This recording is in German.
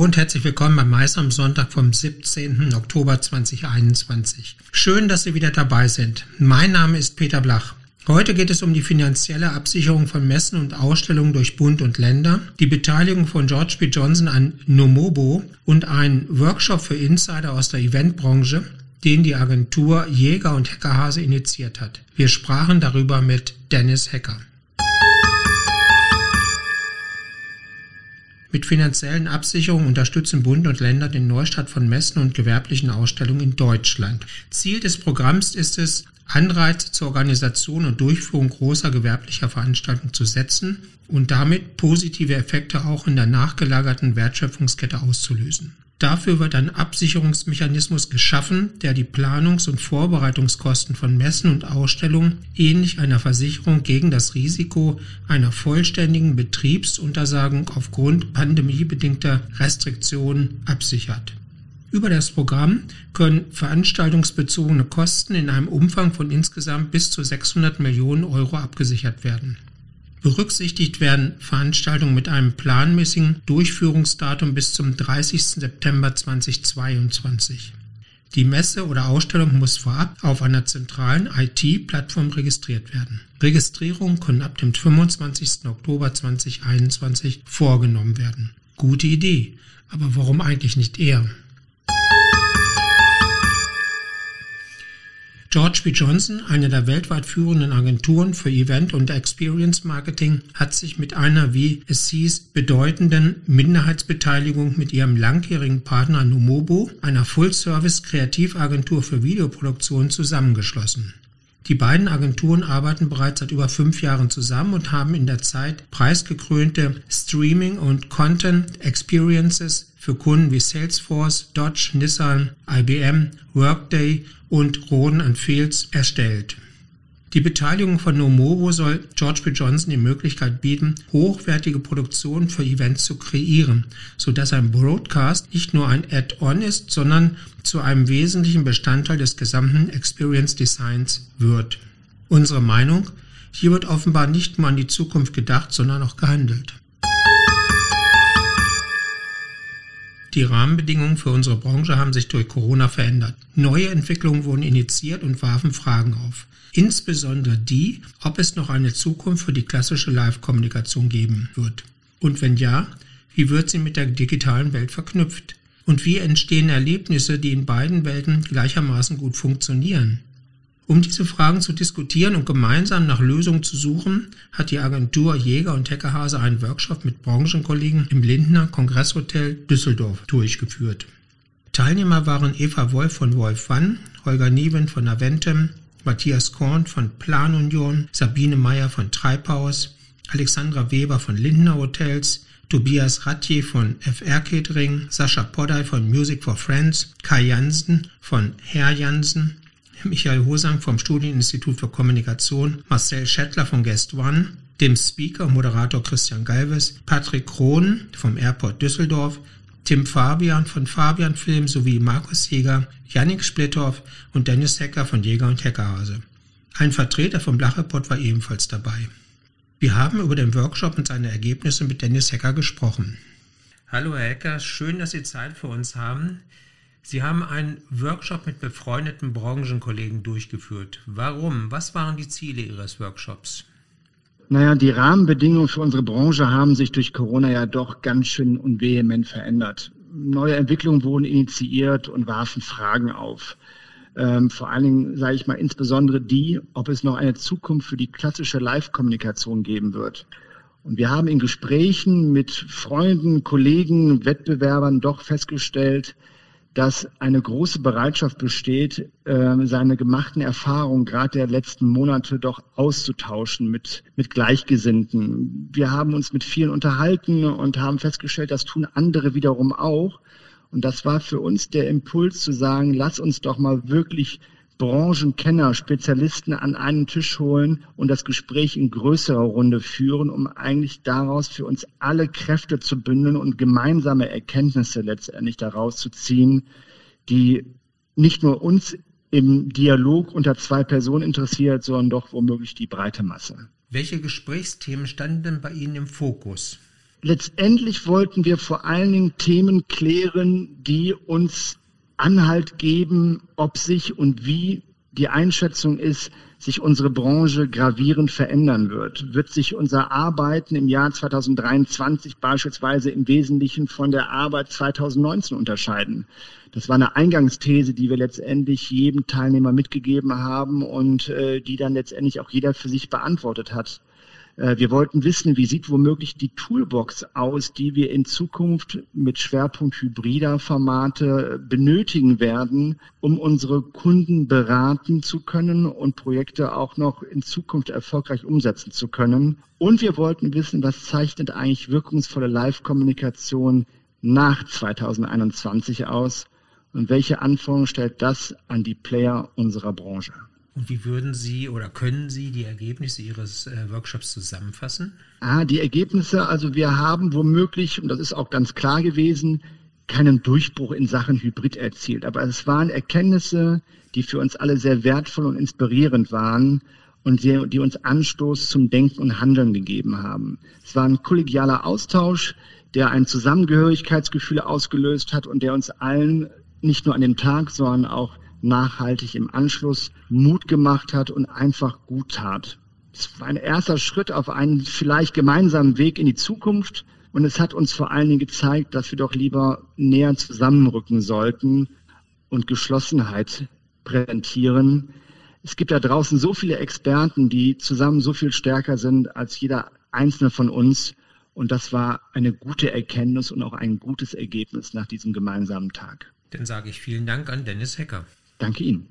Und herzlich willkommen beim Mais am Sonntag vom 17. Oktober 2021. Schön, dass Sie wieder dabei sind. Mein Name ist Peter Blach. Heute geht es um die finanzielle Absicherung von Messen und Ausstellungen durch Bund und Länder, die Beteiligung von George B. Johnson an Nomobo und einen Workshop für Insider aus der Eventbranche, den die Agentur Jäger und Heckerhase initiiert hat. Wir sprachen darüber mit Dennis Hecker. Mit finanziellen Absicherungen unterstützen Bund und Länder den Neustart von Messen und gewerblichen Ausstellungen in Deutschland. Ziel des Programms ist es, Anreize zur Organisation und Durchführung großer gewerblicher Veranstaltungen zu setzen und damit positive Effekte auch in der nachgelagerten Wertschöpfungskette auszulösen. Dafür wird ein Absicherungsmechanismus geschaffen, der die Planungs- und Vorbereitungskosten von Messen und Ausstellungen ähnlich einer Versicherung gegen das Risiko einer vollständigen Betriebsuntersagung aufgrund pandemiebedingter Restriktionen absichert. Über das Programm können veranstaltungsbezogene Kosten in einem Umfang von insgesamt bis zu 600 Millionen Euro abgesichert werden. Berücksichtigt werden Veranstaltungen mit einem planmäßigen Durchführungsdatum bis zum 30. September 2022. Die Messe oder Ausstellung muss vorab auf einer zentralen IT-Plattform registriert werden. Registrierungen können ab dem 25. Oktober 2021 vorgenommen werden. Gute Idee, aber warum eigentlich nicht eher? George B. Johnson, eine der weltweit führenden Agenturen für Event- und Experience Marketing, hat sich mit einer, wie es hieß, bedeutenden Minderheitsbeteiligung mit ihrem langjährigen Partner Numobo, einer Full-Service-Kreativagentur für Videoproduktion, zusammengeschlossen. Die beiden Agenturen arbeiten bereits seit über fünf Jahren zusammen und haben in der Zeit preisgekrönte Streaming- und Content-Experiences für Kunden wie Salesforce, Dodge, Nissan, IBM, Workday und Roden Fields erstellt. Die Beteiligung von Nomovo soll George B. Johnson die Möglichkeit bieten, hochwertige Produktionen für Events zu kreieren, sodass ein Broadcast nicht nur ein Add-on ist, sondern zu einem wesentlichen Bestandteil des gesamten Experience Designs wird. Unsere Meinung? Hier wird offenbar nicht nur an die Zukunft gedacht, sondern auch gehandelt. Die Rahmenbedingungen für unsere Branche haben sich durch Corona verändert. Neue Entwicklungen wurden initiiert und warfen Fragen auf. Insbesondere die, ob es noch eine Zukunft für die klassische Live-Kommunikation geben wird. Und wenn ja, wie wird sie mit der digitalen Welt verknüpft? Und wie entstehen Erlebnisse, die in beiden Welten gleichermaßen gut funktionieren? Um diese Fragen zu diskutieren und gemeinsam nach Lösungen zu suchen, hat die Agentur Jäger und Heckerhase einen Workshop mit Branchenkollegen im Lindner Kongresshotel Düsseldorf durchgeführt. Teilnehmer waren Eva Wolf von Wolf Wann, Holger Nieven von Aventem, Matthias Korn von Planunion, Sabine Meyer von Treibhaus, Alexandra Weber von Lindner Hotels, Tobias Ratje von FR Catering, Sascha Podday von Music for Friends, Kai Jansen von Herr Jansen, Michael Hosang vom Studieninstitut für Kommunikation, Marcel Schettler von Guest One, dem Speaker und Moderator Christian Galves, Patrick Krohn vom Airport Düsseldorf, Tim Fabian von Fabian Film sowie Markus Jäger, Yannick Splittorf und Dennis Hecker von Jäger und Heckerhase. Ein Vertreter vom Blachepot war ebenfalls dabei. Wir haben über den Workshop und seine Ergebnisse mit Dennis Hecker gesprochen. Hallo Herr Hecker, schön, dass Sie Zeit für uns haben. Sie haben einen Workshop mit befreundeten Branchenkollegen durchgeführt. Warum? Was waren die Ziele Ihres Workshops? Naja, die Rahmenbedingungen für unsere Branche haben sich durch Corona ja doch ganz schön und vehement verändert. Neue Entwicklungen wurden initiiert und warfen Fragen auf. Ähm, vor allen Dingen, sage ich mal, insbesondere die, ob es noch eine Zukunft für die klassische Live-Kommunikation geben wird. Und wir haben in Gesprächen mit Freunden, Kollegen, Wettbewerbern doch festgestellt, dass eine große Bereitschaft besteht, äh, seine gemachten Erfahrungen gerade der letzten Monate doch auszutauschen mit, mit Gleichgesinnten. Wir haben uns mit vielen unterhalten und haben festgestellt, das tun andere wiederum auch. Und das war für uns der Impuls zu sagen, lass uns doch mal wirklich Branchenkenner, Spezialisten an einen Tisch holen und das Gespräch in größerer Runde führen, um eigentlich daraus für uns alle Kräfte zu bündeln und gemeinsame Erkenntnisse letztendlich daraus zu ziehen, die nicht nur uns im Dialog unter zwei Personen interessiert, sondern doch womöglich die breite Masse. Welche Gesprächsthemen standen denn bei Ihnen im Fokus? Letztendlich wollten wir vor allen Dingen Themen klären, die uns Anhalt geben, ob sich und wie die Einschätzung ist, sich unsere Branche gravierend verändern wird. Wird sich unser Arbeiten im Jahr 2023 beispielsweise im Wesentlichen von der Arbeit 2019 unterscheiden? Das war eine Eingangsthese, die wir letztendlich jedem Teilnehmer mitgegeben haben und äh, die dann letztendlich auch jeder für sich beantwortet hat. Äh, wir wollten wissen, wie sieht womöglich die Toolbox aus, die wir in Zukunft mit Schwerpunkt hybrider Formate benötigen werden, um unsere Kunden beraten zu können und Projekte auch noch in Zukunft erfolgreich umsetzen zu können. Und wir wollten wissen, was zeichnet eigentlich wirkungsvolle Live-Kommunikation nach 2021 aus und welche Anforderungen stellt das an die Player unserer Branche? Und wie würden Sie oder können Sie die Ergebnisse Ihres äh, Workshops zusammenfassen? Ah, die Ergebnisse, also wir haben womöglich, und das ist auch ganz klar gewesen, keinen Durchbruch in Sachen Hybrid erzielt. Aber es waren Erkenntnisse, die für uns alle sehr wertvoll und inspirierend waren und die, die uns Anstoß zum Denken und Handeln gegeben haben. Es war ein kollegialer Austausch, der ein Zusammengehörigkeitsgefühl ausgelöst hat und der uns allen nicht nur an dem Tag, sondern auch nachhaltig im Anschluss Mut gemacht hat und einfach gut tat. Es war ein erster Schritt auf einen vielleicht gemeinsamen Weg in die Zukunft und es hat uns vor allen Dingen gezeigt, dass wir doch lieber näher zusammenrücken sollten und Geschlossenheit präsentieren. Es gibt da draußen so viele Experten, die zusammen so viel stärker sind als jeder einzelne von uns. Und das war eine gute Erkenntnis und auch ein gutes Ergebnis nach diesem gemeinsamen Tag. Dann sage ich vielen Dank an Dennis Hecker. Danke Ihnen.